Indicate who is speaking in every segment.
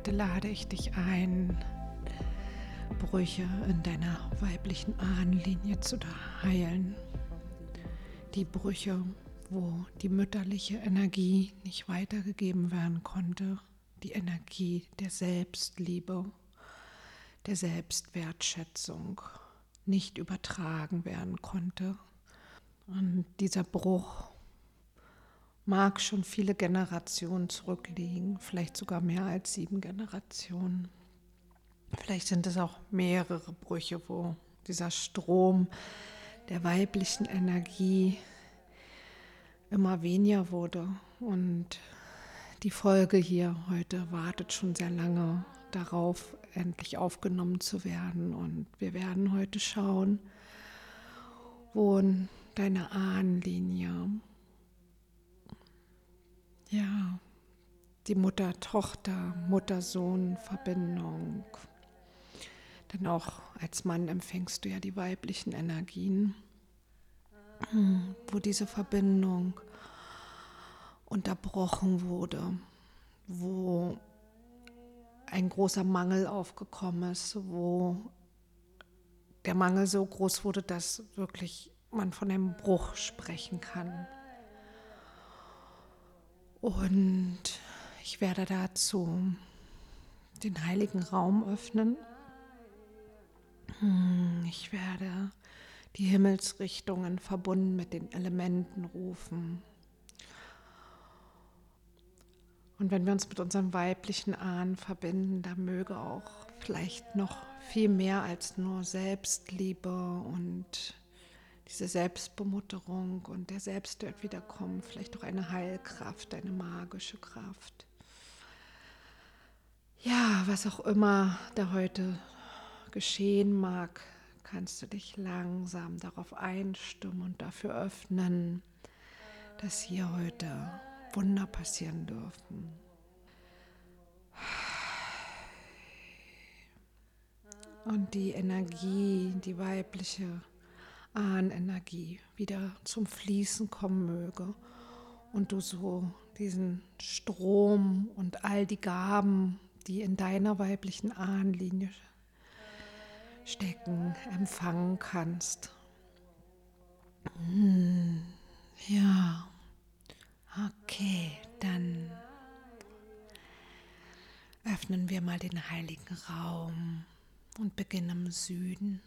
Speaker 1: Heute lade ich dich ein, Brüche in deiner weiblichen Ahnenlinie zu heilen. Die Brüche, wo die mütterliche Energie nicht weitergegeben werden konnte, die Energie der Selbstliebe, der Selbstwertschätzung nicht übertragen werden konnte. Und dieser Bruch mag schon viele Generationen zurückliegen, vielleicht sogar mehr als sieben Generationen. Vielleicht sind es auch mehrere Brüche, wo dieser Strom der weiblichen Energie immer weniger wurde. Und die Folge hier heute wartet schon sehr lange darauf, endlich aufgenommen zu werden. Und wir werden heute schauen, wo deine Ahnenlinie ja, die Mutter-Tochter, Mutter-Sohn-Verbindung. Denn auch als Mann empfängst du ja die weiblichen Energien, wo diese Verbindung unterbrochen wurde, wo ein großer Mangel aufgekommen ist, wo der Mangel so groß wurde, dass wirklich man von einem Bruch sprechen kann. Und ich werde dazu den heiligen Raum öffnen. Hm, ich werde die Himmelsrichtungen verbunden mit den Elementen rufen. Und wenn wir uns mit unserem weiblichen Ahnen verbinden, da möge auch vielleicht noch viel mehr als nur Selbstliebe und diese Selbstbemutterung und der Selbstwert wiederkommen, vielleicht auch eine Heilkraft, eine magische Kraft. Ja, was auch immer da heute geschehen mag, kannst du dich langsam darauf einstimmen und dafür öffnen, dass hier heute Wunder passieren dürfen. Und die Energie, die weibliche Ahnenergie wieder zum Fließen kommen möge und du so diesen Strom und all die Gaben, die in deiner weiblichen Ahnenlinie stecken, empfangen kannst. Hm, ja, okay, dann öffnen wir mal den heiligen Raum und beginnen im Süden.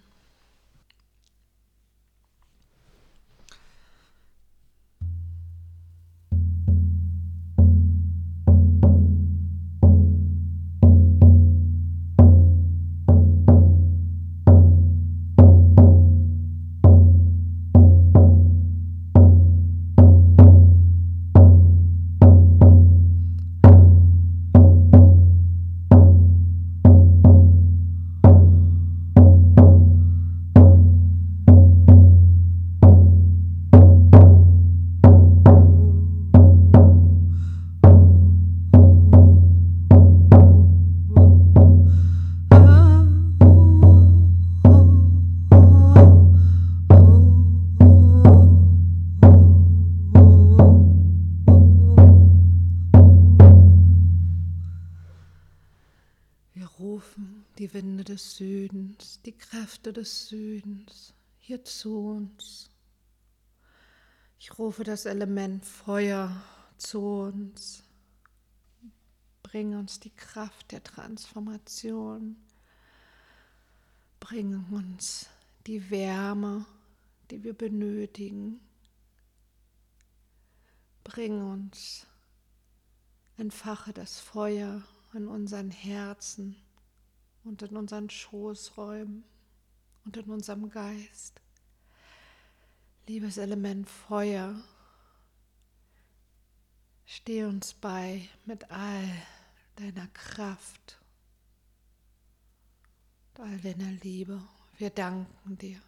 Speaker 1: Des Südens, die Kräfte des Südens hier zu uns. Ich rufe das Element Feuer zu uns. Bring uns die Kraft der Transformation. Bring uns die Wärme, die wir benötigen. Bring uns, entfache das Feuer in unseren Herzen und in unseren Schoßräumen und in unserem Geist. Liebes Element Feuer, steh uns bei mit all deiner Kraft, und all deiner Liebe. Wir danken dir.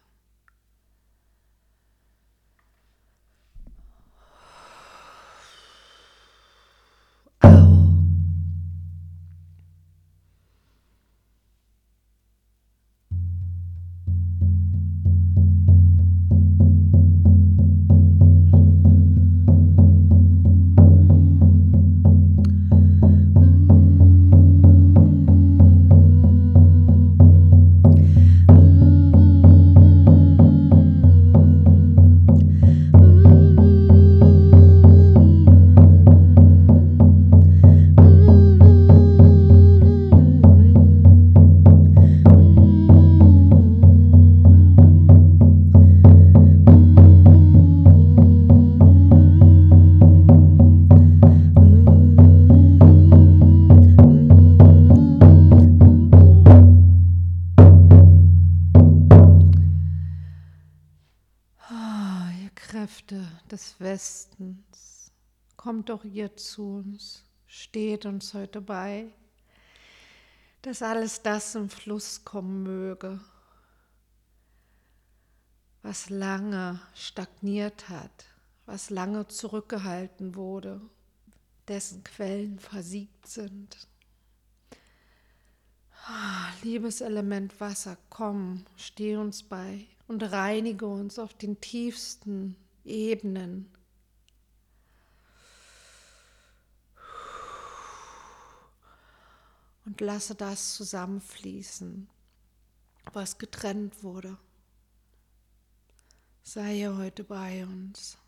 Speaker 1: Kommt doch ihr zu uns, steht uns heute bei, dass alles das im Fluss kommen möge, was lange stagniert hat, was lange zurückgehalten wurde, dessen Quellen versiegt sind. Ah, liebes Element Wasser, komm, steh uns bei und reinige uns auf den tiefsten Ebenen. Und lasse das zusammenfließen, was getrennt wurde. Sei heute bei uns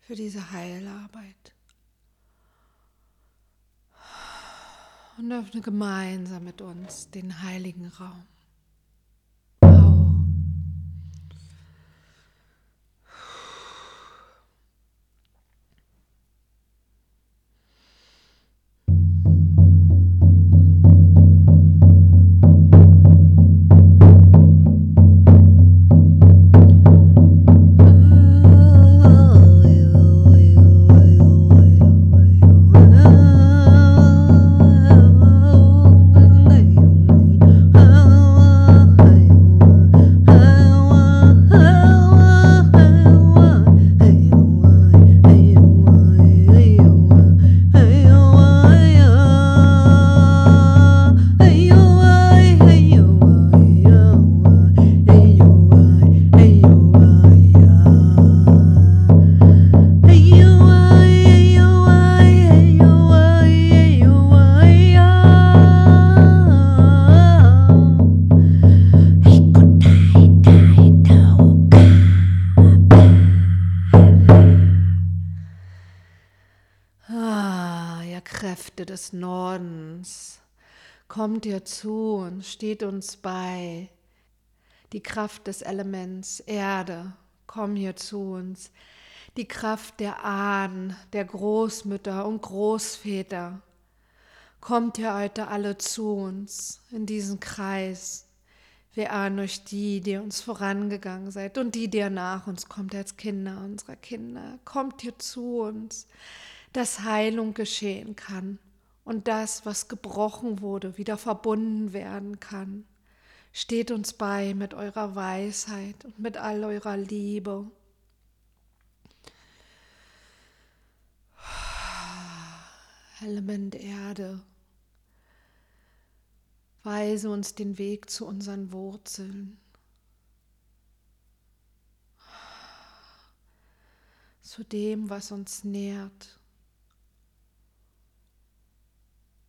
Speaker 1: für diese Heilarbeit. und öffne gemeinsam mit uns den heiligen Raum. Ihr zu und steht uns bei. Die Kraft des Elements Erde, komm hier zu uns. Die Kraft der Ahnen, der Großmütter und Großväter. Kommt ihr heute alle zu uns in diesen Kreis. Wir ahnen euch die, die uns vorangegangen seid und die, die nach uns kommt als Kinder unserer Kinder. Kommt ihr zu uns, dass Heilung geschehen kann und das, was gebrochen wurde, wieder verbunden werden kann. Steht uns bei mit eurer Weisheit und mit all eurer Liebe. Element Erde, weise uns den Weg zu unseren Wurzeln. Zu dem, was uns nährt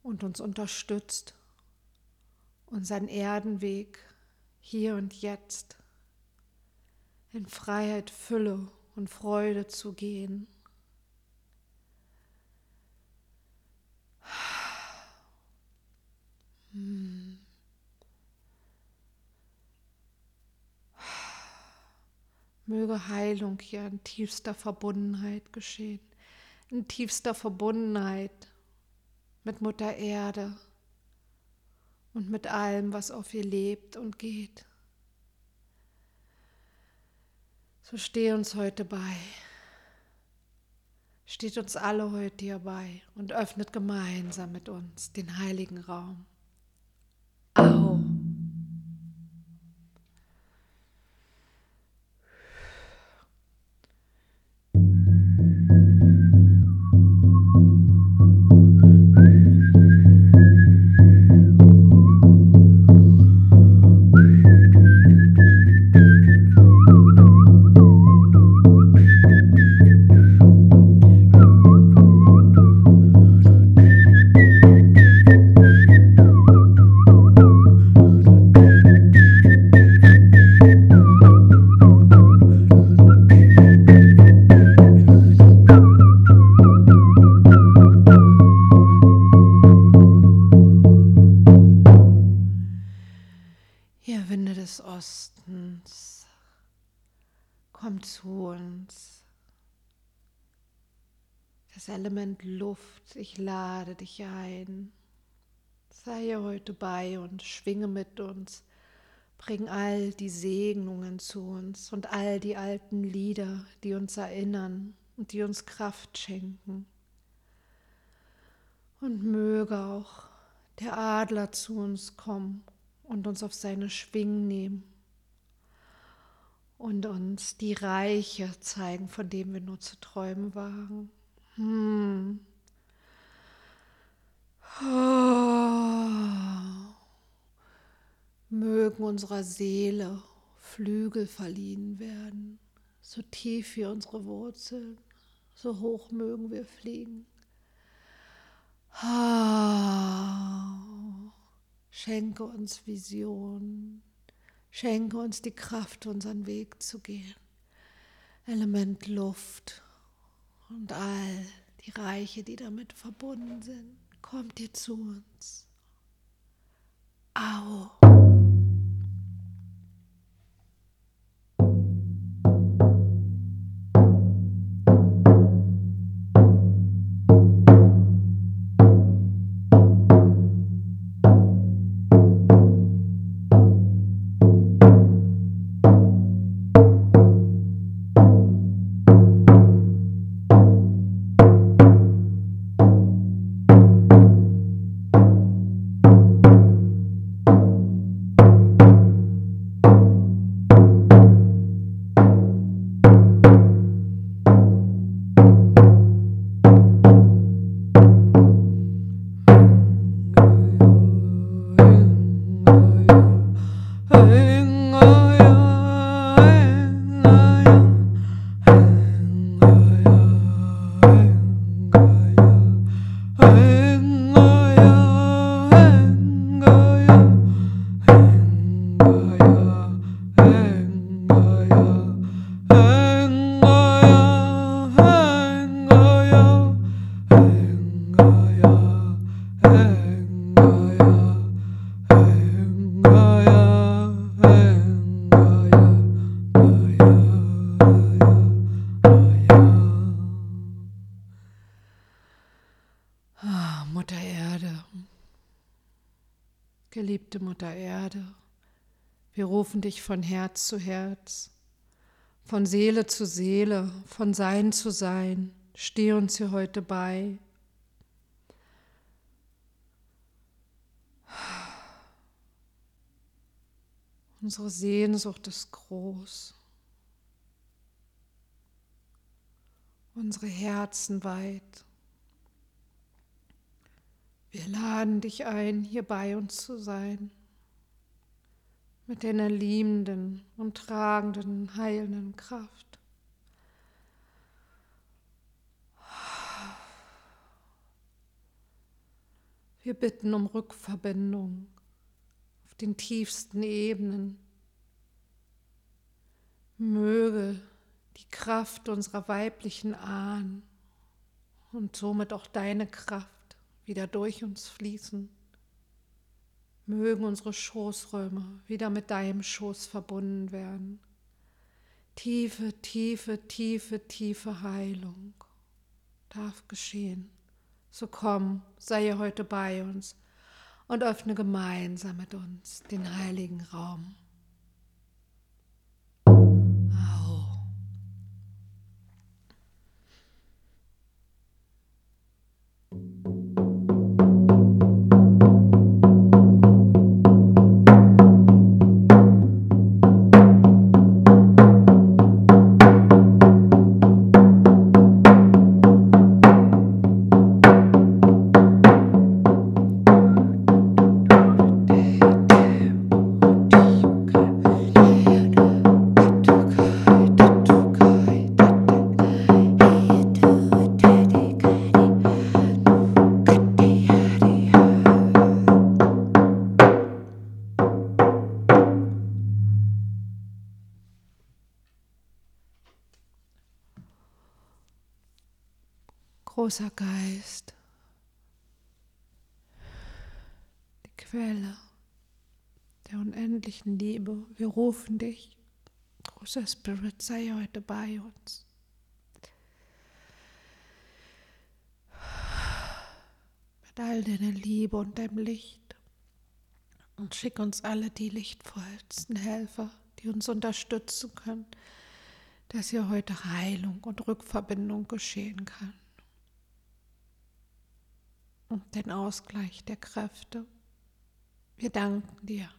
Speaker 1: und uns unterstützt, unseren Erdenweg hier und jetzt in Freiheit, Fülle und Freude zu gehen. Möge Heilung hier in tiefster Verbundenheit geschehen, in tiefster Verbundenheit mit Mutter Erde und mit allem, was auf ihr lebt und geht. So steh uns heute bei. Steht uns alle heute hier bei und öffnet gemeinsam mit uns den heiligen Raum. Au. Element Luft, ich lade dich ein. Sei heute bei und schwinge mit uns Bring all die Segnungen zu uns und all die alten Lieder, die uns erinnern und die uns Kraft schenken. Und möge auch der Adler zu uns kommen und uns auf seine Schwingen nehmen und uns die Reiche zeigen, von denen wir nur zu träumen wagen. Hm. Mögen unserer Seele Flügel verliehen werden, so tief wie unsere Wurzeln, so hoch mögen wir fliegen. Schenke uns Vision, schenke uns die Kraft, unseren Weg zu gehen. Element Luft und all die Reiche, die damit verbunden sind, kommt dir zu uns. Au. Mutter Erde, wir rufen dich von Herz zu Herz, von Seele zu Seele, von Sein zu Sein. Steh uns hier heute bei. Unsere Sehnsucht ist groß. Unsere Herzen weit. Wir laden dich ein, hier bei uns zu sein, mit deiner liebenden und tragenden, heilenden Kraft. Wir bitten um Rückverbindung auf den tiefsten Ebenen. Möge die Kraft unserer weiblichen Ahnen und somit auch deine Kraft wieder durch uns fließen. Mögen unsere Schoßräume wieder mit deinem Schoß verbunden werden. Tiefe, tiefe, tiefe, tiefe Heilung darf geschehen. So komm, sei heute bei uns und öffne gemeinsam mit uns den heiligen Raum. Großer Geist, die Quelle der unendlichen Liebe. Wir rufen dich, großer Spirit, sei heute bei uns. Mit all deiner Liebe und deinem Licht Und schick uns alle die lichtvollsten Helfer, die uns unterstützen können, dass hier heute Heilung und Rückverbindung geschehen kann. Und den Ausgleich der Kräfte. Wir danken dir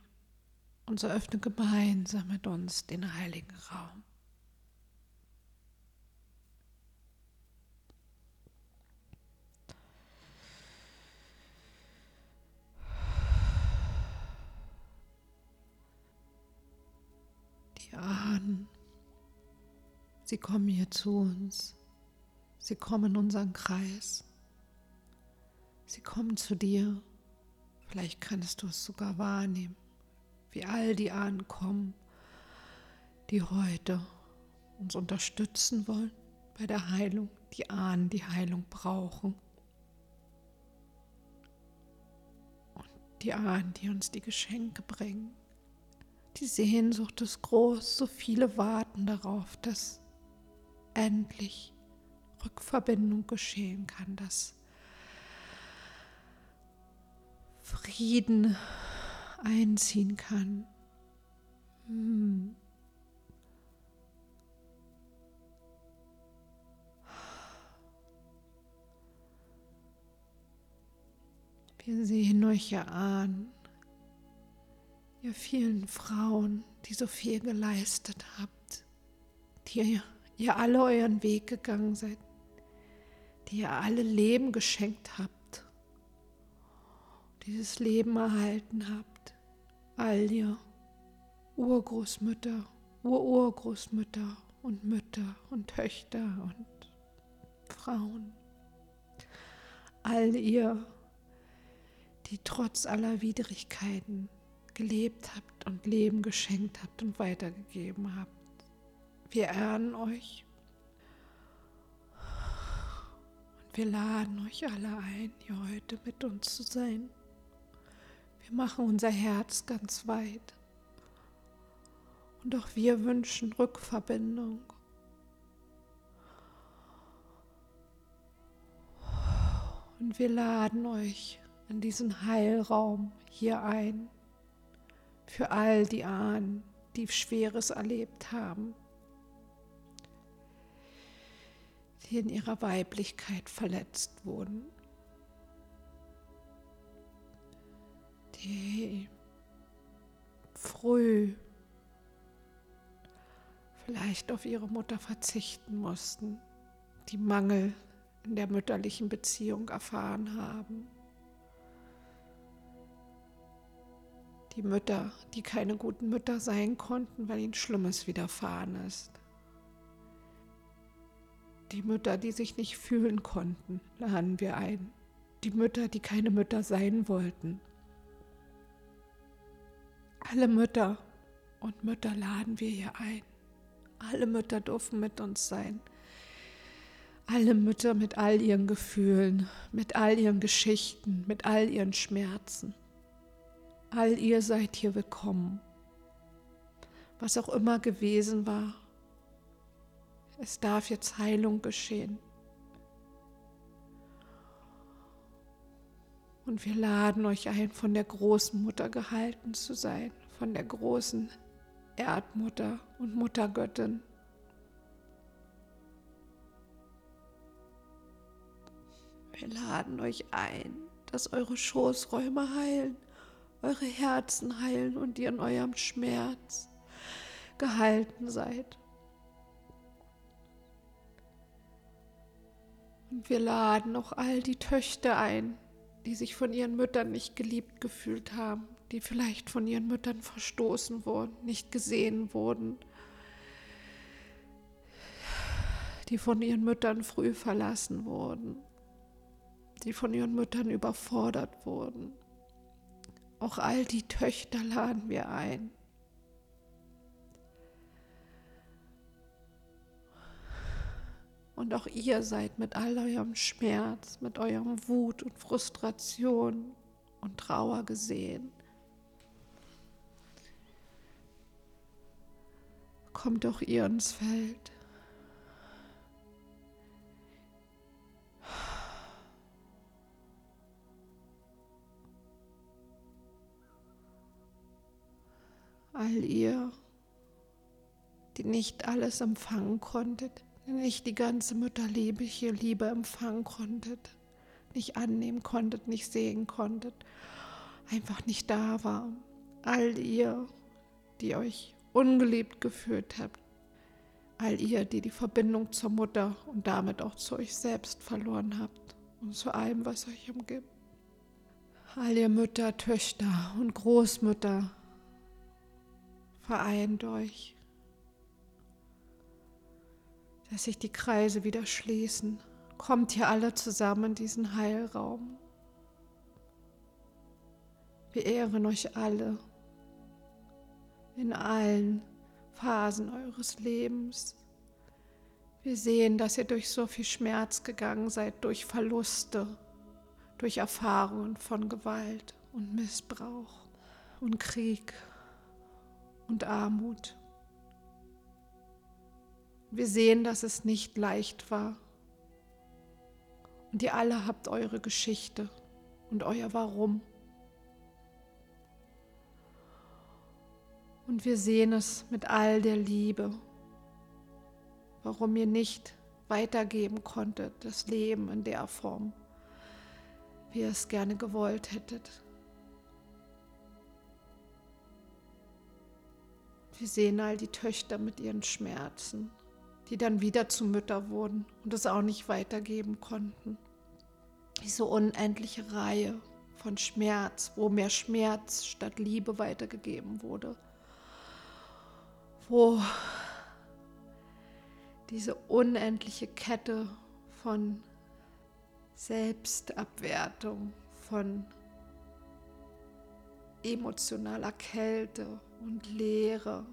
Speaker 1: und so öffne gemeinsam mit uns den heiligen Raum. Die Ahnen, sie kommen hier zu uns, sie kommen in unseren Kreis, sie kommen zu dir, vielleicht kannst du es sogar wahrnehmen wie all die Ahnen kommen, die heute uns unterstützen wollen bei der Heilung, die Ahnen die Heilung brauchen. Und die Ahnen, die uns die Geschenke bringen. Die Sehnsucht ist groß, so viele warten darauf, dass endlich Rückverbindung geschehen kann, dass Frieden einziehen kann. Hm. Wir sehen euch ja an, ihr vielen Frauen, die so viel geleistet habt, die ihr, ihr alle euren Weg gegangen seid, die ihr alle Leben geschenkt habt, dieses Leben erhalten habt all ihr Urgroßmütter, Ururgroßmütter und Mütter und Töchter und Frauen, all ihr, die trotz aller Widrigkeiten gelebt habt und Leben geschenkt habt und weitergegeben habt. Wir ehren euch und wir laden euch alle ein, hier heute mit uns zu sein. Wir machen unser Herz ganz weit. Und auch wir wünschen Rückverbindung. Und wir laden euch an diesen Heilraum hier ein. Für all die Ahnen, die Schweres erlebt haben. Die in ihrer Weiblichkeit verletzt wurden. Die früh vielleicht auf ihre Mutter verzichten mussten, die Mangel in der mütterlichen Beziehung erfahren haben. Die Mütter, die keine guten Mütter sein konnten, weil ihnen Schlimmes widerfahren ist. Die Mütter, die sich nicht fühlen konnten, laden wir ein. Die Mütter, die keine Mütter sein wollten, alle Mütter und Mütter laden wir hier ein. Alle Mütter dürfen mit uns sein. Alle Mütter mit all ihren Gefühlen, mit all ihren Geschichten, mit all ihren Schmerzen. All ihr seid hier willkommen. Was auch immer gewesen war, es darf jetzt Heilung geschehen. Und wir laden euch ein, von der großen Mutter gehalten zu sein, von der großen Erdmutter und Muttergöttin. Wir laden euch ein, dass eure Schoßräume heilen, eure Herzen heilen und ihr in eurem Schmerz gehalten seid. Und wir laden auch all die Töchter ein, die sich von ihren Müttern nicht geliebt gefühlt haben, die vielleicht von ihren Müttern verstoßen wurden, nicht gesehen wurden, die von ihren Müttern früh verlassen wurden, die von ihren Müttern überfordert wurden. Auch all die Töchter laden wir ein, Und auch ihr seid mit all eurem Schmerz, mit eurem Wut und Frustration und Trauer gesehen. Kommt auch ihr ins Feld. all ihr, die nicht alles empfangen konntet, nicht die ganze mütterliebliche Liebe empfangen konntet, nicht annehmen konntet, nicht sehen konntet, einfach nicht da war. All ihr, die euch ungeliebt gefühlt habt, all ihr, die die Verbindung zur Mutter und damit auch zu euch selbst verloren habt und zu allem, was euch umgibt. All ihr Mütter, Töchter und Großmütter, vereint euch, dass sich die Kreise wieder schließen. Kommt hier alle zusammen in diesen Heilraum. Wir ehren euch alle in allen Phasen eures Lebens. Wir sehen, dass ihr durch so viel Schmerz gegangen seid, durch Verluste, durch Erfahrungen von Gewalt und Missbrauch und Krieg und Armut. Wir sehen, dass es nicht leicht war. Und ihr alle habt eure Geschichte und euer Warum. Und wir sehen es mit all der Liebe, warum ihr nicht weitergeben konntet, das Leben in der Form, wie ihr es gerne gewollt hättet. Wir sehen all die Töchter mit ihren Schmerzen, die dann wieder zu Mütter wurden und es auch nicht weitergeben konnten. Diese unendliche Reihe von Schmerz, wo mehr Schmerz statt Liebe weitergegeben wurde. Wo diese unendliche Kette von Selbstabwertung, von emotionaler Kälte und Leere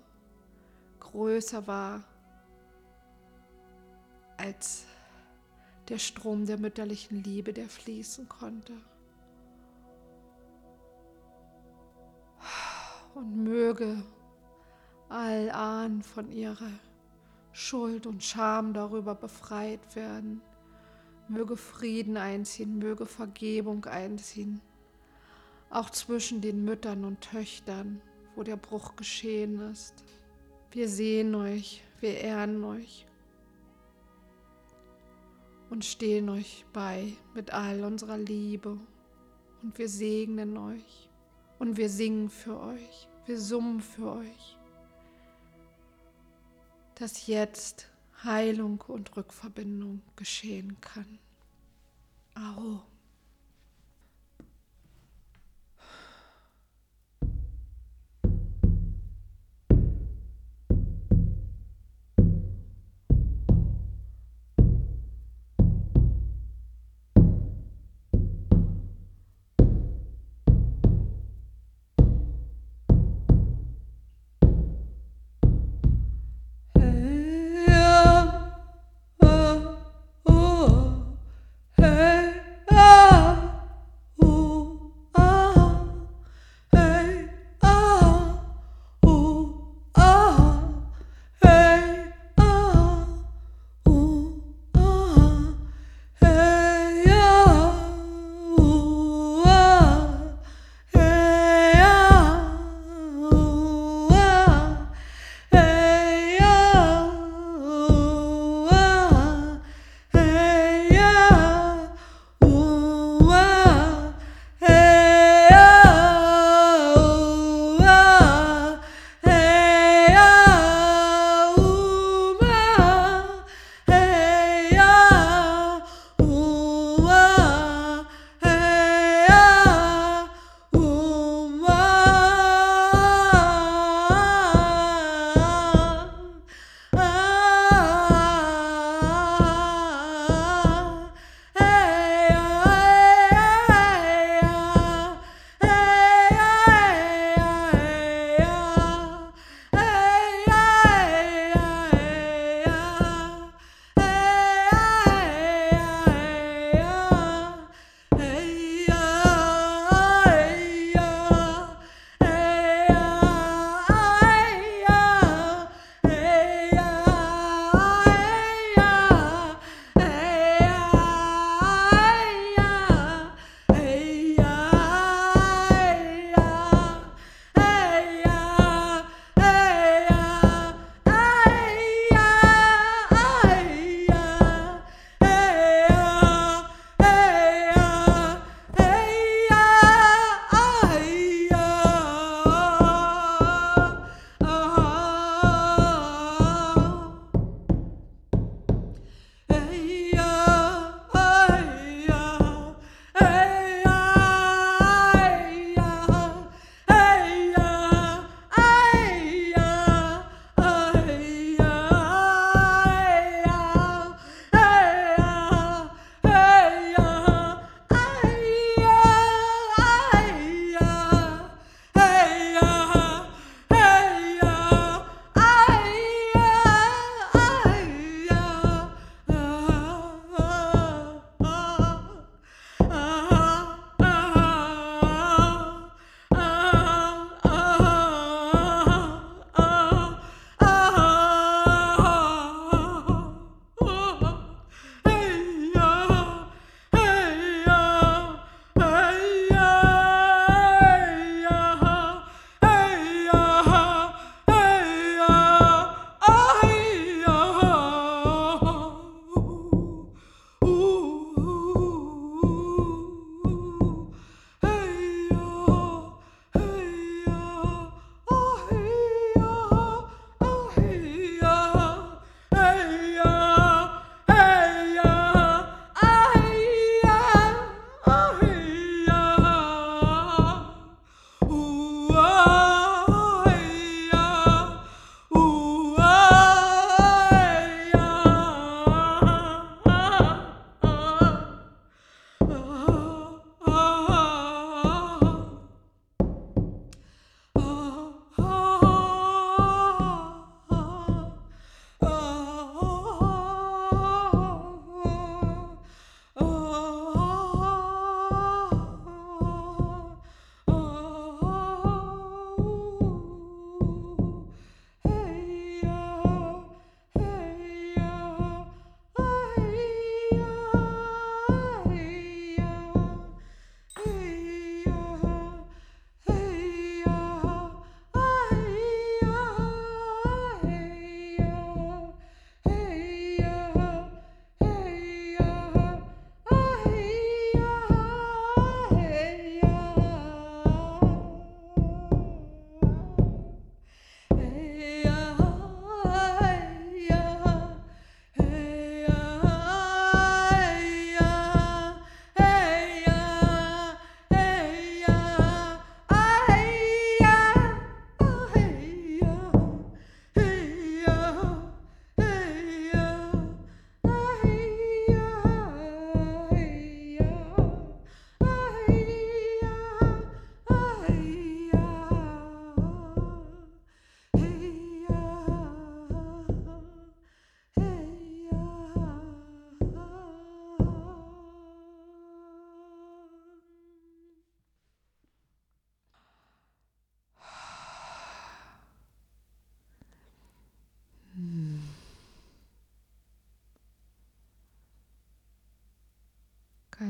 Speaker 1: größer war als der Strom der mütterlichen Liebe, der fließen konnte. Und möge all Ahnen von ihrer Schuld und Scham darüber befreit werden. Möge Frieden einziehen, möge Vergebung einziehen, auch zwischen den Müttern und Töchtern wo der Bruch geschehen ist. Wir sehen euch, wir ehren euch und stehen euch bei mit all unserer Liebe und wir segnen euch und wir singen für euch, wir summen für euch, dass jetzt Heilung und Rückverbindung geschehen kann. Aho.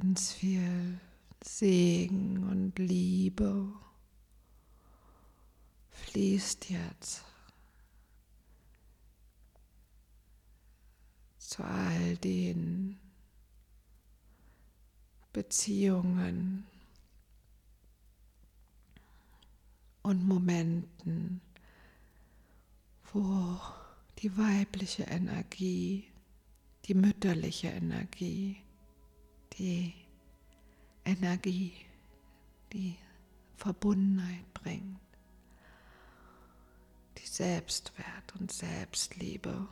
Speaker 1: Ganz viel Segen und Liebe fließt jetzt zu all den Beziehungen und Momenten, wo die weibliche Energie, die mütterliche Energie, die Energie, die Verbundenheit bringt, die Selbstwert und Selbstliebe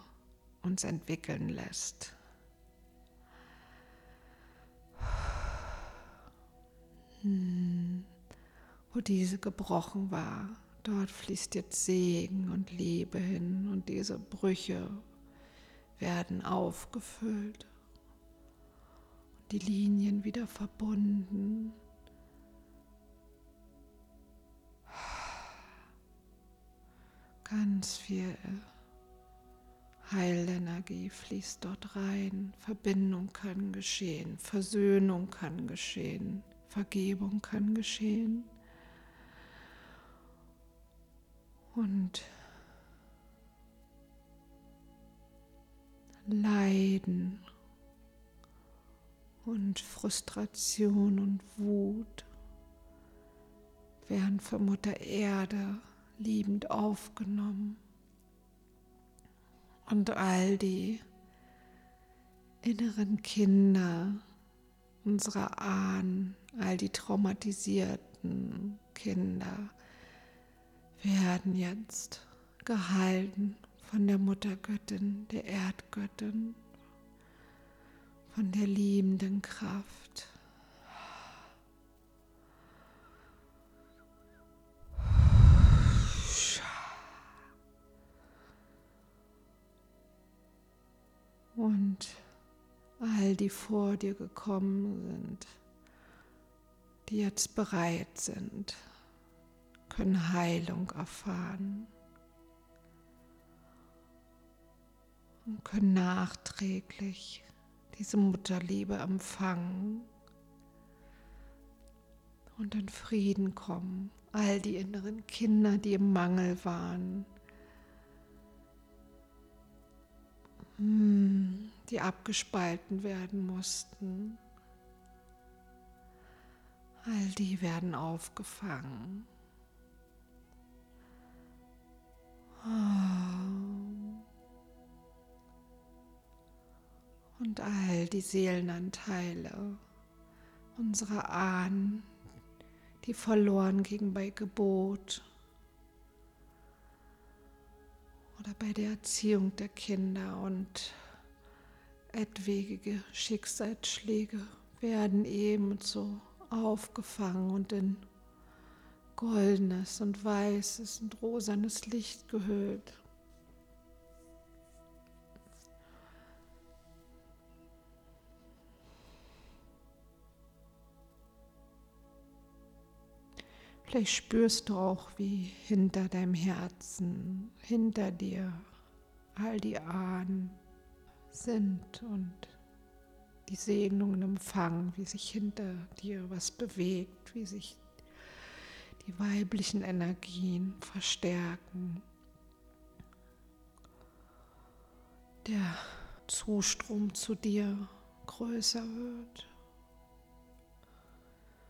Speaker 1: uns entwickeln lässt. Hm. Wo diese gebrochen war, dort fließt jetzt Segen und Liebe hin und diese Brüche werden aufgefüllt die Linien wieder verbunden. Ganz viel Heilenergie fließt dort rein. Verbindung kann geschehen, Versöhnung kann geschehen, Vergebung kann geschehen. Und Leiden und Frustration und Wut werden von Mutter Erde liebend aufgenommen. Und all die inneren Kinder unserer Ahnen, all die traumatisierten Kinder werden jetzt gehalten von der Muttergöttin, der Erdgöttin von der liebenden Kraft. Und all die vor dir gekommen sind, die jetzt bereit sind, können Heilung erfahren und können nachträglich diese Mutterliebe empfangen und in Frieden kommen. All die inneren Kinder, die im Mangel waren, hm, die abgespalten werden mussten, all die werden aufgefangen. Oh. Und all die Seelenanteile unserer Ahnen, die verloren gingen bei Geburt oder bei der Erziehung der Kinder und etwaige Schicksalsschläge werden ebenso aufgefangen und in goldenes und weißes und rosanes Licht gehüllt. Vielleicht spürst du auch, wie hinter deinem Herzen, hinter dir all die Ahnen sind und die Segnungen empfangen, wie sich hinter dir was bewegt, wie sich die weiblichen Energien verstärken. Der Zustrom zu dir größer wird,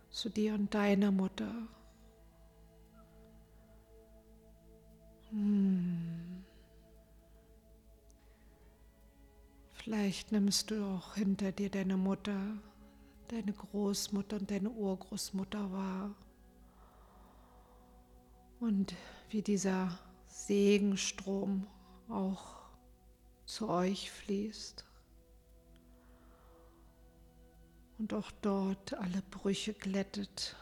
Speaker 1: zu dir und deiner Mutter Hm. Vielleicht nimmst du auch hinter dir deine Mutter, deine Großmutter und deine Urgroßmutter wahr. Und wie dieser Segenstrom auch zu euch fließt. Und auch dort alle Brüche glättet.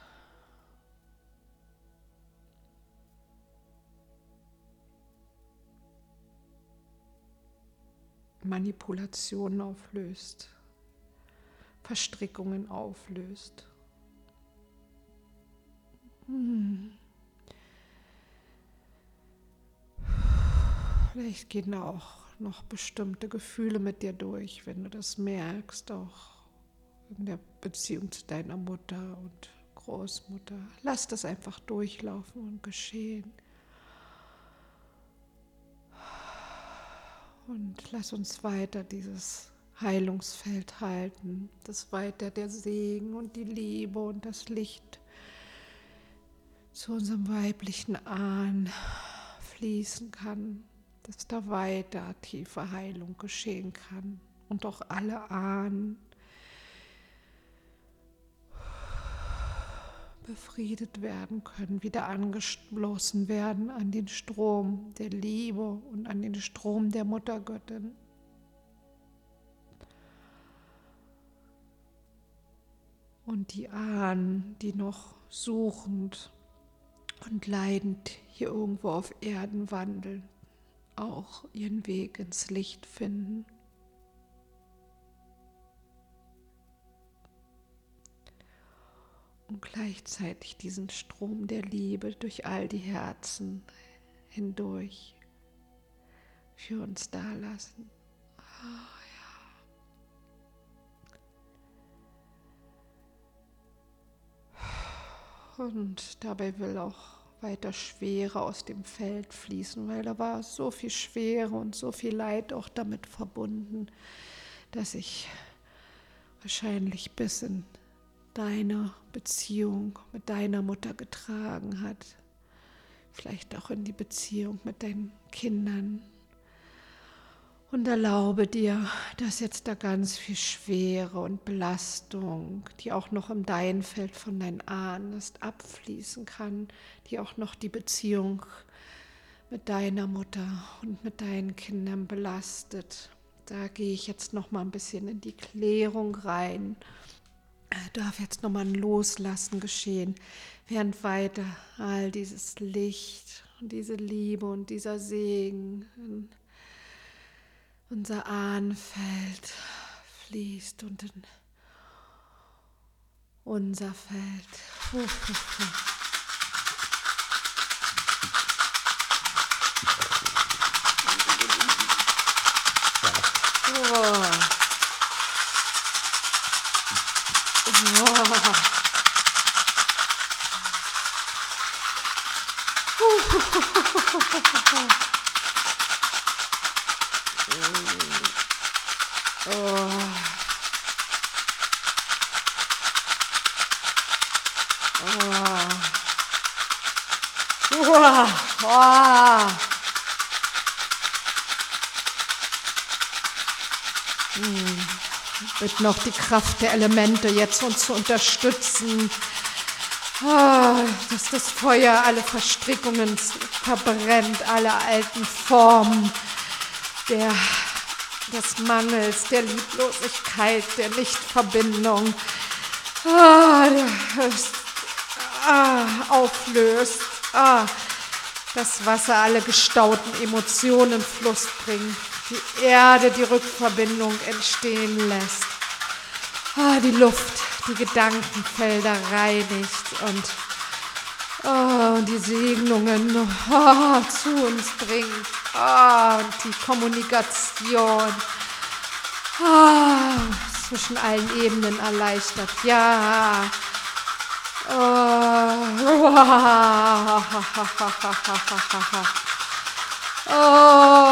Speaker 1: Manipulationen auflöst, Verstrickungen auflöst. Hm. Vielleicht gehen auch noch bestimmte Gefühle mit dir durch, wenn du das merkst, auch in der Beziehung zu deiner Mutter und Großmutter. Lass das einfach durchlaufen und geschehen. Und lass uns weiter dieses Heilungsfeld halten, dass weiter der Segen und die Liebe und das Licht zu unserem weiblichen Ahn fließen kann, dass da weiter tiefe Heilung geschehen kann. Und auch alle Ahnen befriedet werden können, wieder angeschlossen werden an den Strom der Liebe und an den Strom der Muttergöttin. Und die Ahnen, die noch suchend und leidend hier irgendwo auf Erden wandeln, auch ihren Weg ins Licht finden. Und gleichzeitig diesen Strom der Liebe durch all die Herzen hindurch für uns dalassen. Oh, ja. Und dabei will auch weiter Schwere aus dem Feld fließen, weil da war so viel Schwere und so viel Leid auch damit verbunden, dass ich wahrscheinlich bis in deine Beziehung mit deiner Mutter getragen hat. Vielleicht auch in die Beziehung mit deinen Kindern. Und erlaube dir, dass jetzt da ganz viel Schwere und Belastung, die auch noch im Deinfeld von deinen Ahnen ist, abfließen kann, die auch noch die Beziehung mit deiner Mutter und mit deinen Kindern belastet. Da gehe ich jetzt noch mal ein bisschen in die Klärung rein darf jetzt nochmal ein Loslassen geschehen, während weiter all dieses Licht und diese Liebe und dieser Segen in unser Ahnenfeld fließt und in unser Feld. Oh. Mit noch die Kraft der Elemente jetzt uns zu unterstützen, oh, dass das Feuer alle Verstrickungen verbrennt, alle alten Formen der, des Mangels, der Lieblosigkeit, der Nichtverbindung oh, ah, auflöst. Ah, das Wasser alle gestauten Emotionen Fluss bringt, die Erde die Rückverbindung entstehen lässt, ah, die Luft die Gedankenfelder reinigt und oh, die Segnungen oh, zu uns bringt oh, und die Kommunikation oh, zwischen allen Ebenen erleichtert. Ja. Oh. Oh.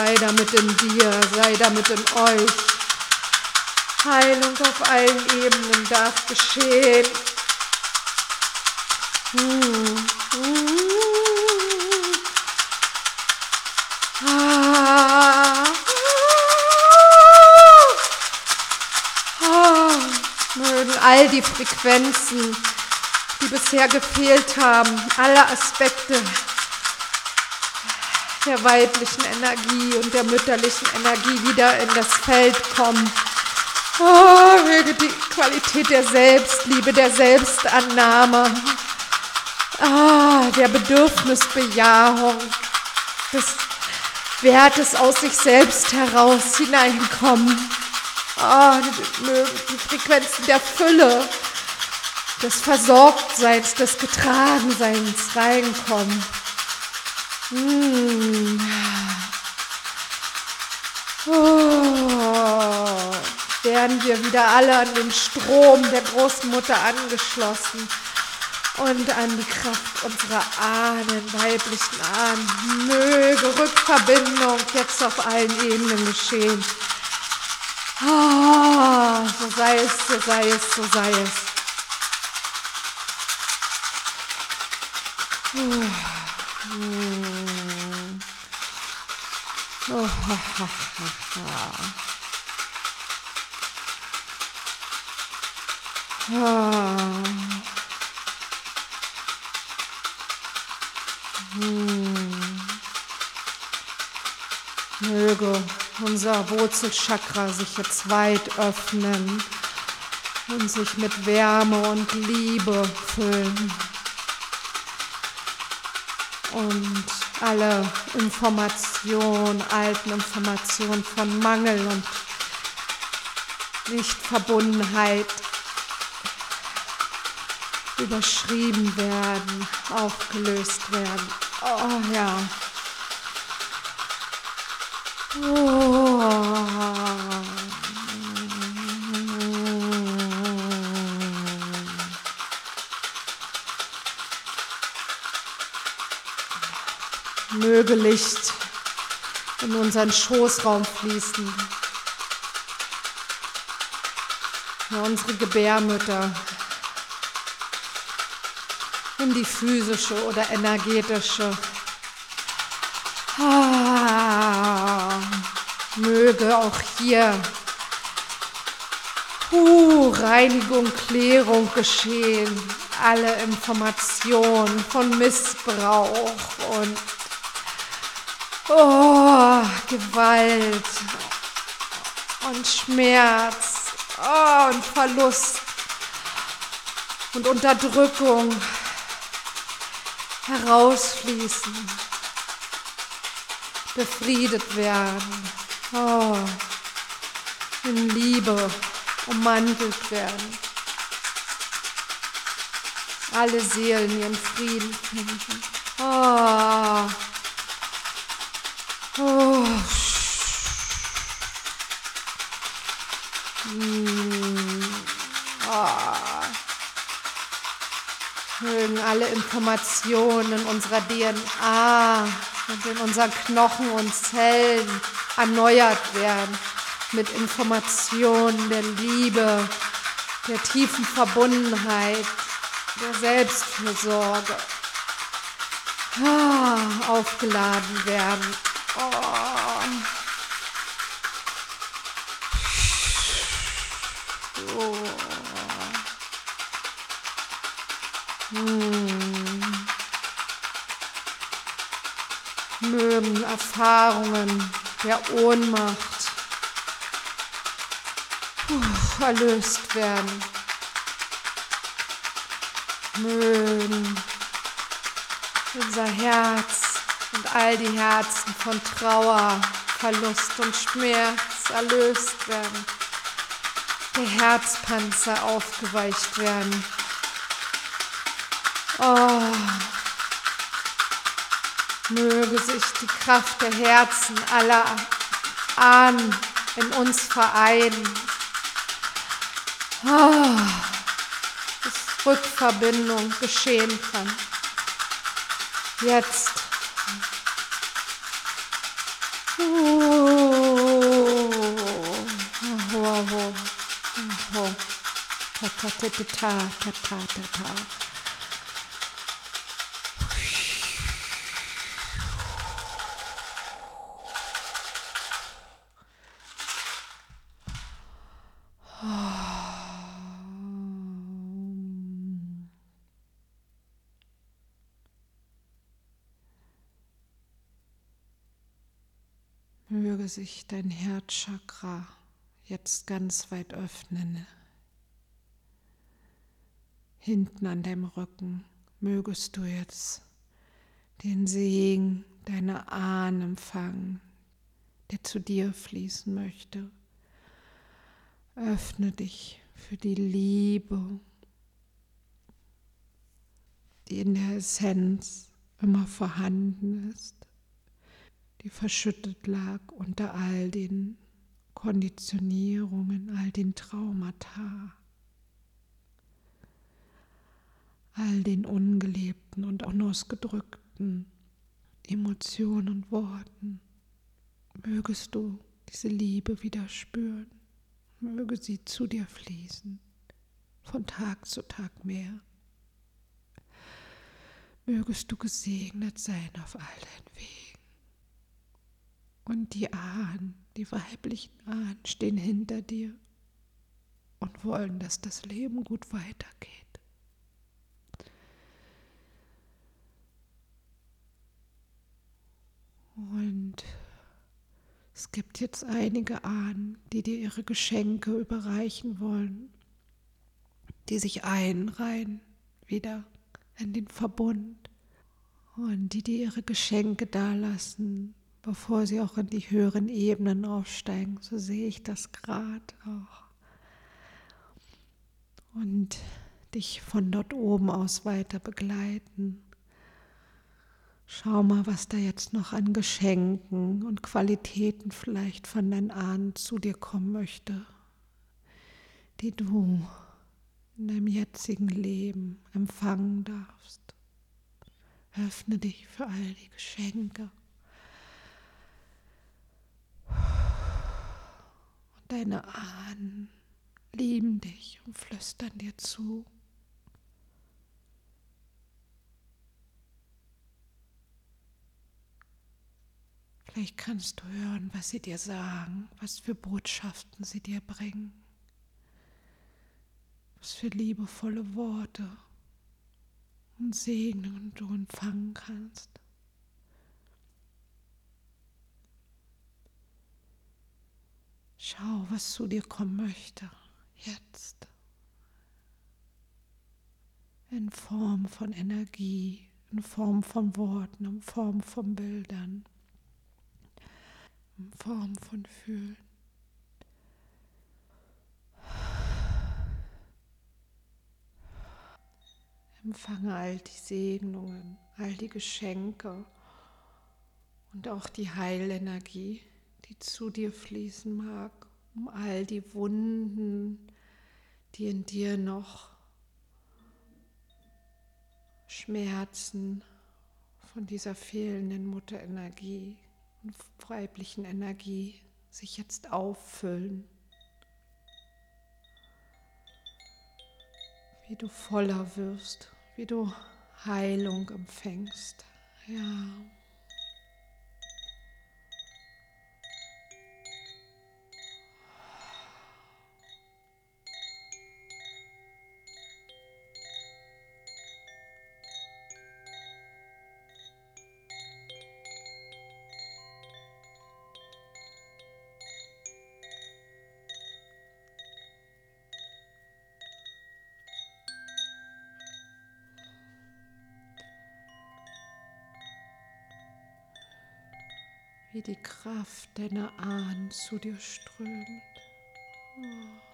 Speaker 1: Sei damit in dir, sei damit in euch. Heilung auf allen Ebenen darf geschehen. Mögen all die Frequenzen, die bisher gefehlt haben, alle Aspekte der weiblichen Energie und der mütterlichen Energie wieder in das Feld kommen. Oh, möge die Qualität der Selbstliebe, der Selbstannahme, ah, der Bedürfnisbejahung, des Wertes aus sich selbst heraus hineinkommen. Oh, mögen die Frequenzen der Fülle, des Versorgtseins, des Getragenseins reinkommen. Mmh. Oh, werden wir wieder alle an den Strom der Großmutter angeschlossen und an die Kraft unserer Ahnen, weiblichen Ahnen. Möge Rückverbindung jetzt auf allen Ebenen geschehen. Oh, so sei es, so sei es, so sei es. Oh. Ha, ha, ha, ha. Hm. Möge unser Wurzelchakra sich jetzt weit öffnen und sich mit Wärme und Liebe füllen. Und alle Informationen, alten Informationen von Mangel und Nichtverbundenheit überschrieben werden, aufgelöst werden. Oh ja. Oh. Möge Licht in unseren Schoßraum fließen. Ja, unsere Gebärmütter in die physische oder energetische. Ah, möge auch hier uh, Reinigung, Klärung geschehen. Alle Informationen von Missbrauch und oh, Gewalt und Schmerz oh, und Verlust und Unterdrückung herausfließen, befriedet werden, oh, in Liebe ummantelt werden. Alle Seelen ihren Frieden finden. Oh. Oh. Hm. Oh mögen alle Informationen unserer DNA und in unseren Knochen und Zellen erneuert werden mit Informationen der Liebe, der tiefen Verbundenheit, der Selbstfürsorge ah, aufgeladen werden. Oh. Oh. Hm. Mögen Erfahrungen der Ohnmacht puh, erlöst werden. Mögen unser Herz und all die Herzen von Trauer, Verlust und Schmerz erlöst werden. Der Herzpanzer aufgeweicht werden. Oh, möge sich die Kraft der Herzen aller Ahnen in uns vereinen. Oh, dass Rückverbindung geschehen kann. Jetzt. Ta ta ta ta ta ta ta. Möge sich dein Herzchakra jetzt ganz weit öffnen. Hinten an deinem Rücken mögest du jetzt den Segen deiner Ahnen empfangen, der zu dir fließen möchte. Öffne dich für die Liebe die in der Essenz immer vorhanden ist, die verschüttet lag unter all den Konditionierungen, all den Traumata, all den ungelebten und unausgedrückten Emotionen und Worten. Mögest du diese Liebe wieder spüren, möge sie zu dir fließen, von Tag zu Tag mehr. Mögest du gesegnet sein auf all deinen Wegen. Und die Ahnen, die weiblichen Ahnen stehen hinter dir und wollen, dass das Leben gut weitergeht. Und es gibt jetzt einige Ahnen, die dir ihre Geschenke überreichen wollen, die sich einreihen wieder in den Verbund und die dir ihre Geschenke dalassen, bevor sie auch in die höheren Ebenen aufsteigen. So sehe ich das gerade auch. Und dich von dort oben aus weiter begleiten. Schau mal, was da jetzt noch an Geschenken und Qualitäten vielleicht von deinen Ahnen zu dir kommen möchte, die du in deinem jetzigen Leben empfangen darfst. Öffne dich für all die Geschenke. Und deine Ahnen lieben dich und flüstern dir zu. Vielleicht kannst du hören, was sie dir sagen, was für Botschaften sie dir bringen, was für liebevolle Worte und Segnungen du empfangen kannst. Schau, was zu dir kommen möchte, jetzt. In Form von Energie, in Form von Worten, in Form von Bildern Form von Fühlen. Empfange all die Segnungen, all die Geschenke und auch die Heilenergie, die zu dir fließen mag, um all die Wunden, die in dir noch schmerzen von dieser fehlenden Mutterenergie weiblichen Energie sich jetzt auffüllen. Wie du voller wirst, wie du Heilung empfängst. Ja. Deiner Ahnen zu dir strömt. Oh.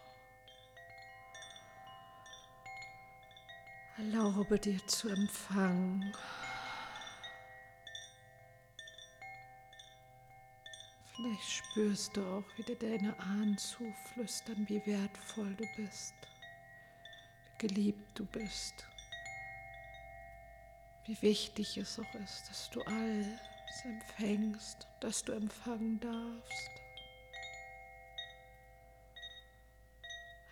Speaker 1: Erlaube dir zu empfangen. Vielleicht spürst du auch, wie dir deine Ahnen zuflüstern, wie wertvoll du bist, wie geliebt du bist, wie wichtig es auch ist, dass du all empfängst, dass du empfangen darfst.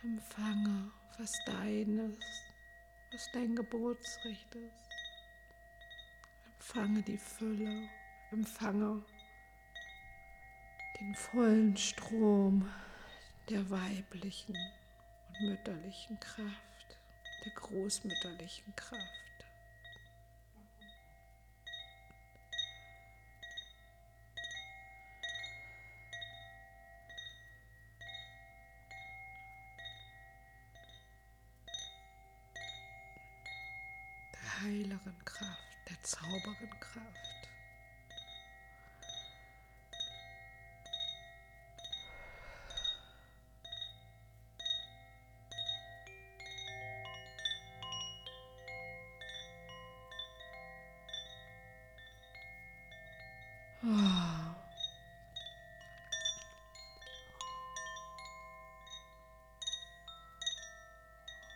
Speaker 1: Empfange, was dein ist, was dein Geburtsrecht ist. Empfange die Fülle, empfange den vollen Strom der weiblichen und mütterlichen Kraft, der großmütterlichen Kraft. Heilerin Kraft, der Zauberin Kraft.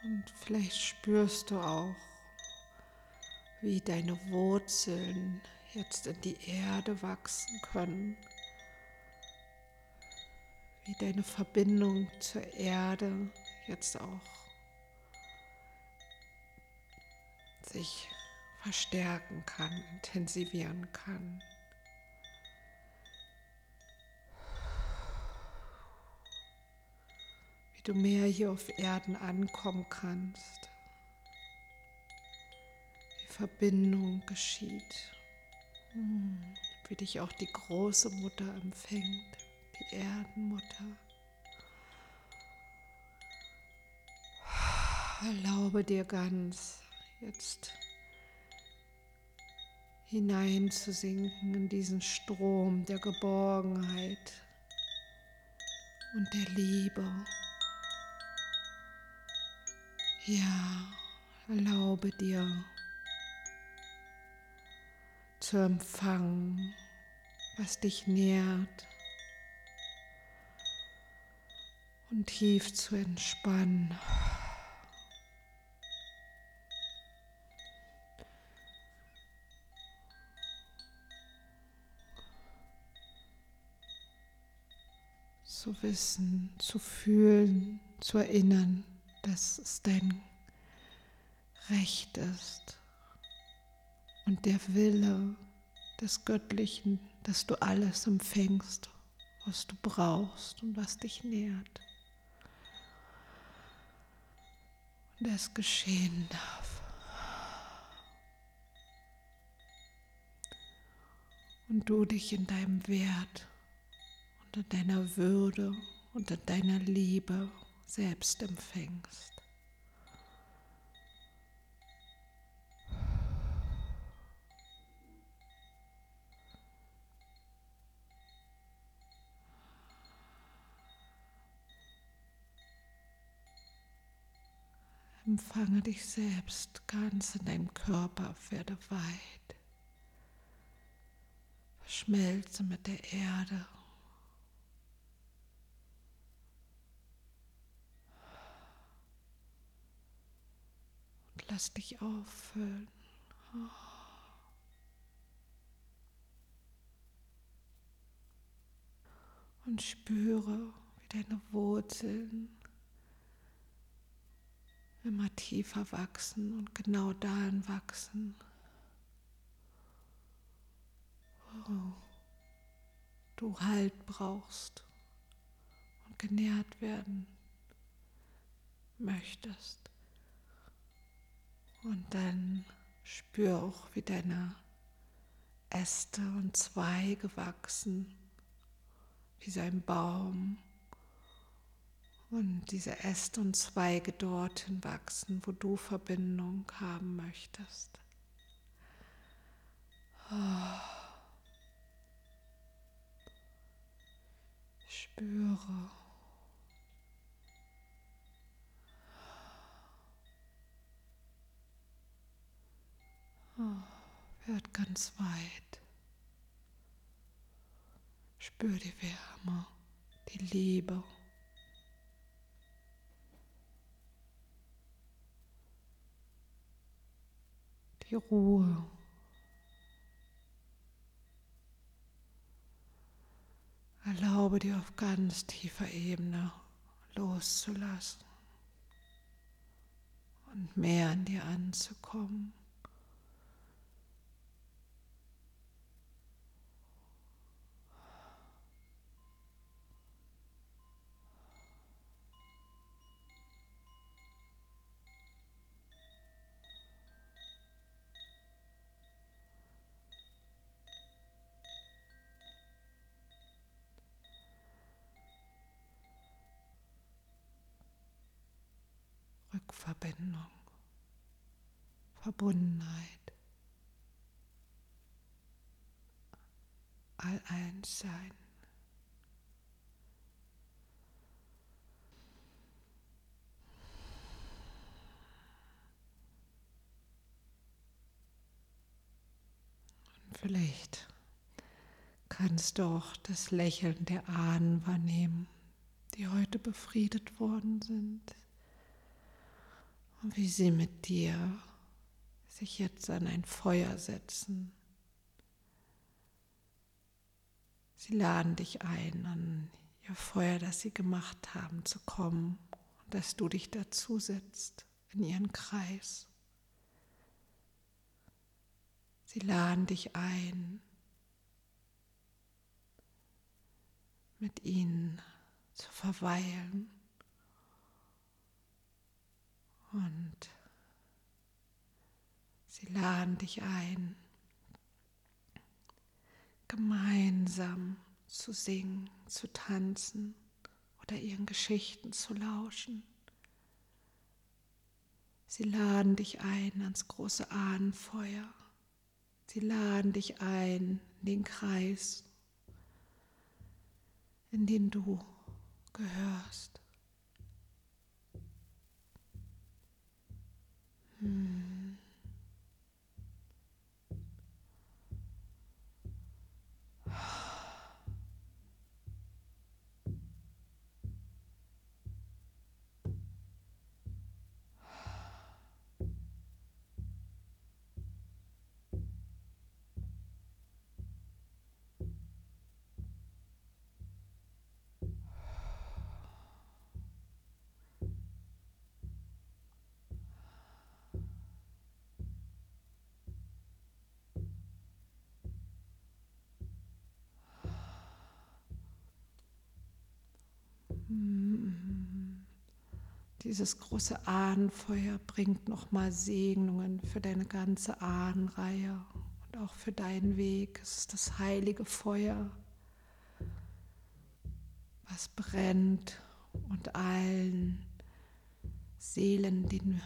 Speaker 1: Und vielleicht spürst du auch, wie deine Wurzeln jetzt in die Erde wachsen können, wie deine Verbindung zur Erde jetzt auch sich verstärken kann, intensivieren kann. Wie du mehr hier auf Erden ankommen kannst. Verbindung geschieht. Hm, wie dich auch die große Mutter empfängt, die Erdenmutter. Erlaube dir ganz jetzt hineinzusinken in diesen Strom der Geborgenheit und der Liebe. Ja, erlaube dir zu empfangen, was dich nährt und tief zu entspannen. zu wissen, zu fühlen, zu erinnern, dass es dein Recht ist und der Wille des Göttlichen, dass du alles empfängst, was du brauchst und was dich nährt. Und es geschehen darf. Und du dich in deinem Wert unter deiner Würde, unter deiner Liebe selbst empfängst. Empfange dich selbst ganz in deinem Körper, werde weit. Verschmelze mit der Erde lass dich auffüllen. Und spüre, wie deine Wurzeln immer tiefer wachsen und genau dahin wachsen. wo du Halt brauchst und genährt werden möchtest. Und dann spür auch, wie deine Äste und Zweige wachsen, wie so ein Baum. Und diese Äste und Zweige dorthin wachsen, wo du Verbindung haben möchtest. Spüre. Werd ganz weit. Spür die Wärme, die Liebe. Die Ruhe. Erlaube dir auf ganz tiefer Ebene loszulassen und mehr an dir anzukommen. Rückverbindung, Verbundenheit, All-Eins-Sein. Vielleicht kannst du auch das Lächeln der Ahnen wahrnehmen, die heute befriedet worden sind Und wie sie mit dir sich jetzt an ein Feuer setzen. Sie laden dich ein, an ihr Feuer, das sie gemacht haben, zu kommen und dass du dich dazu setzt in ihren Kreis. Sie laden dich ein, mit ihnen zu verweilen und sie laden dich ein, gemeinsam zu singen, zu tanzen oder ihren Geschichten zu lauschen. Sie laden dich ein ans große Ahnenfeuer. Sie laden dich ein in den Kreis, in den du gehörst. Mm. Dieses große Ahnenfeuer bringt nochmal Segnungen für deine ganze Ahnenreihe und auch für deinen Weg. Es ist das heilige Feuer, was brennt und allen Seelen den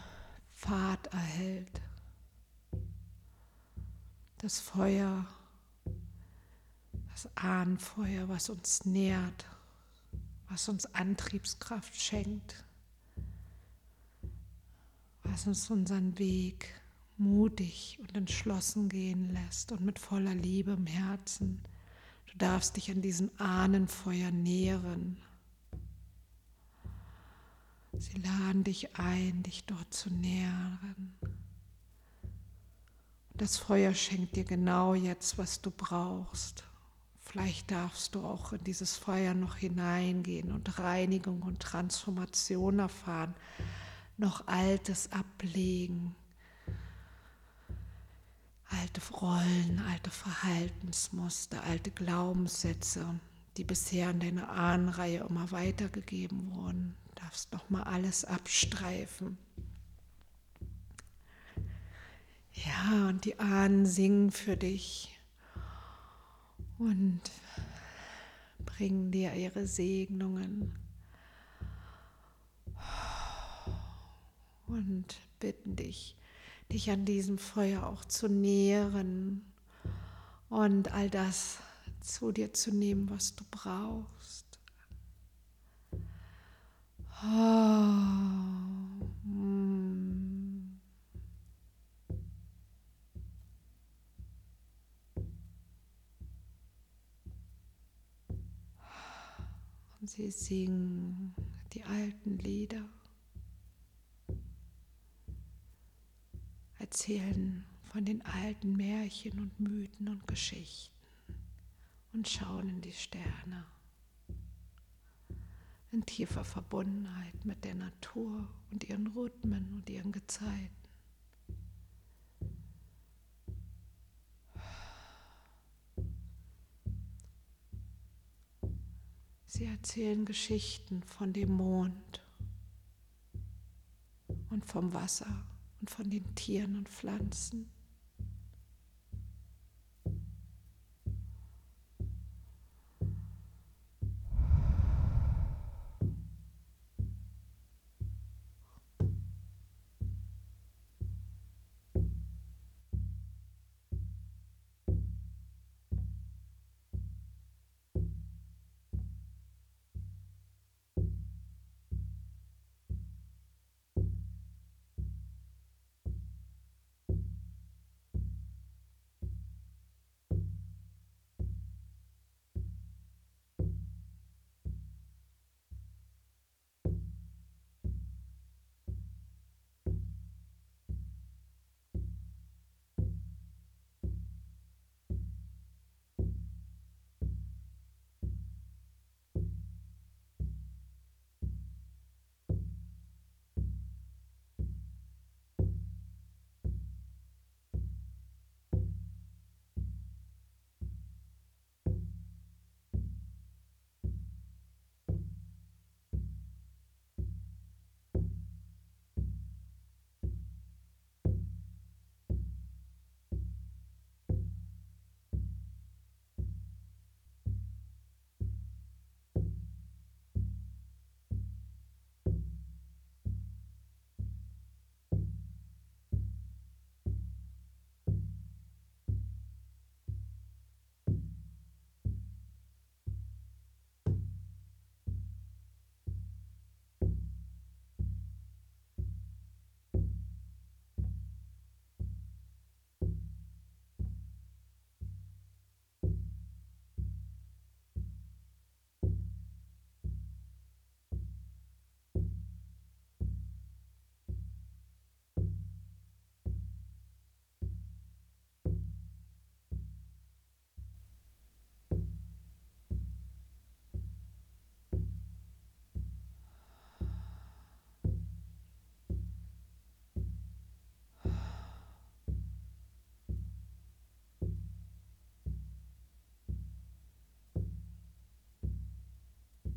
Speaker 1: Pfad erhält. Das Feuer, das Ahnenfeuer, was uns nährt, was uns Antriebskraft schenkt was uns unseren Weg mutig und entschlossen gehen lässt und mit voller Liebe im Herzen. Du darfst dich an diesem Ahnenfeuer nähren. Sie laden dich ein, dich dort zu nähren. Das Feuer schenkt dir genau jetzt, was du brauchst. Vielleicht darfst du auch in dieses Feuer noch hineingehen und Reinigung und Transformation erfahren noch Altes ablegen. Alte Rollen, alte Verhaltensmuster, alte Glaubenssätze, die bisher in deiner Ahnenreihe immer weitergegeben wurden. Du darfst noch mal alles abstreifen. Ja, und die Ahnen singen für dich und bringen dir ihre Segnungen. Und bitten dich, dich an diesem Feuer auch zu nähren und all das zu dir zu nehmen, was du brauchst. Oh, mm. Und sie singen die alten Lieder. Erzählen von den alten Märchen und Mythen und Geschichten und schauen in die Sterne. In tiefer Verbundenheit mit der Natur und ihren Rhythmen und ihren Gezeiten. Sie erzählen Geschichten von dem Mond und vom Wasser und von den Tieren und Pflanzen.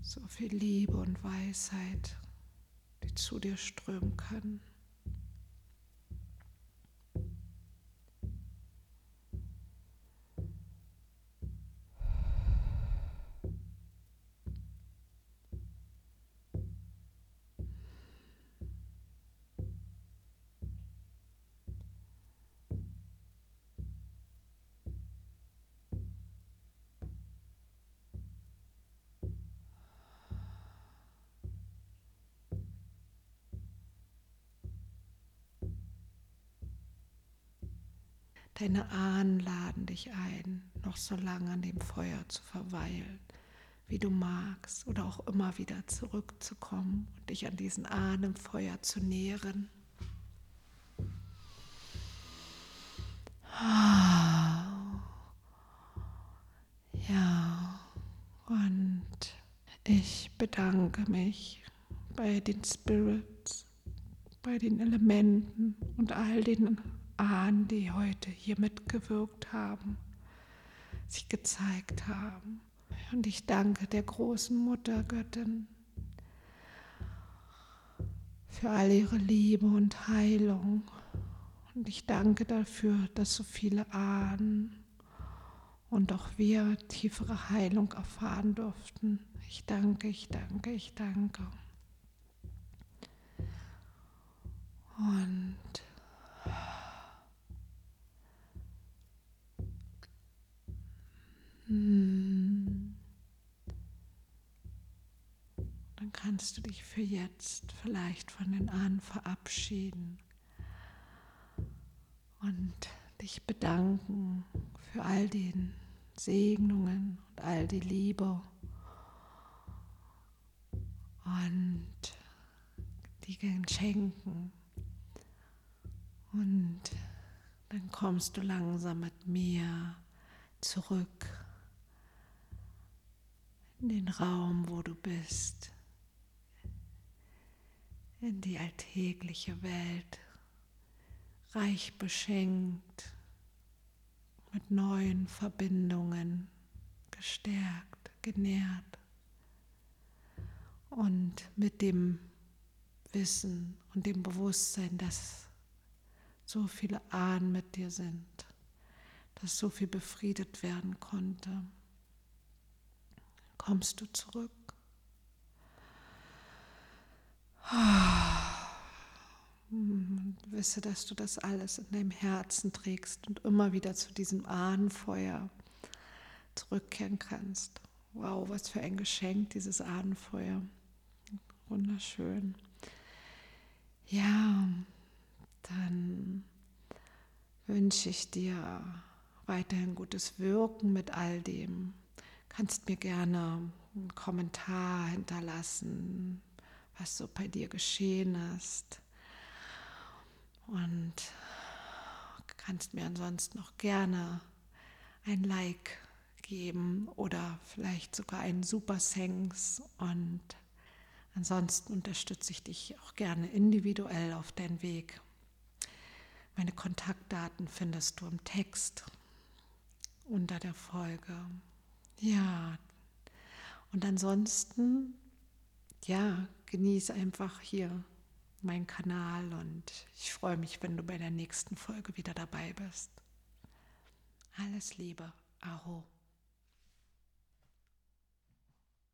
Speaker 1: So viel Liebe und Weisheit, die zu dir strömen kann. Deine Ahnen laden dich ein, noch so lange an dem Feuer zu verweilen, wie du magst, oder auch immer wieder zurückzukommen und dich an diesen Ahnenfeuer zu nähren. Ja, und ich bedanke mich bei den Spirits, bei den Elementen und all den Ahnen, die heute hier mitgewirkt haben, sich gezeigt haben. Und ich danke der großen Muttergöttin für all ihre Liebe und Heilung. Und ich danke dafür, dass so viele Ahnen und auch wir tiefere Heilung erfahren durften. Ich danke, ich danke, ich danke. Und Dann kannst du dich für jetzt vielleicht von den Ahnen verabschieden und dich bedanken für all die Segnungen und all die Liebe und die Geschenken. Und dann kommst du langsam mit mir zurück in den Raum, wo du bist, in die alltägliche Welt, reich beschenkt. Mit neuen Verbindungen, gestärkt, genährt. Und mit dem Wissen und dem Bewusstsein, dass so viele Ahnen mit dir sind, dass so viel befriedet werden konnte kommst du zurück. Und wisse, dass du das alles in deinem Herzen trägst und immer wieder zu diesem Ahnenfeuer zurückkehren kannst. Wow, was für ein Geschenk, dieses Ahnenfeuer. Wunderschön. Ja, dann wünsche ich dir weiterhin gutes Wirken mit all dem, kannst mir gerne einen Kommentar hinterlassen, was so bei dir geschehen ist. Und kannst mir ansonsten noch gerne ein Like geben oder vielleicht sogar einen Super Thanks. Und ansonsten unterstütze ich dich auch gerne individuell auf deinen Weg. Meine Kontaktdaten findest du im Text unter der Folge. Ja, und ansonsten, ja, genieße einfach hier meinen Kanal und ich freue mich, wenn du bei der nächsten Folge wieder dabei bist. Alles Liebe, Aho.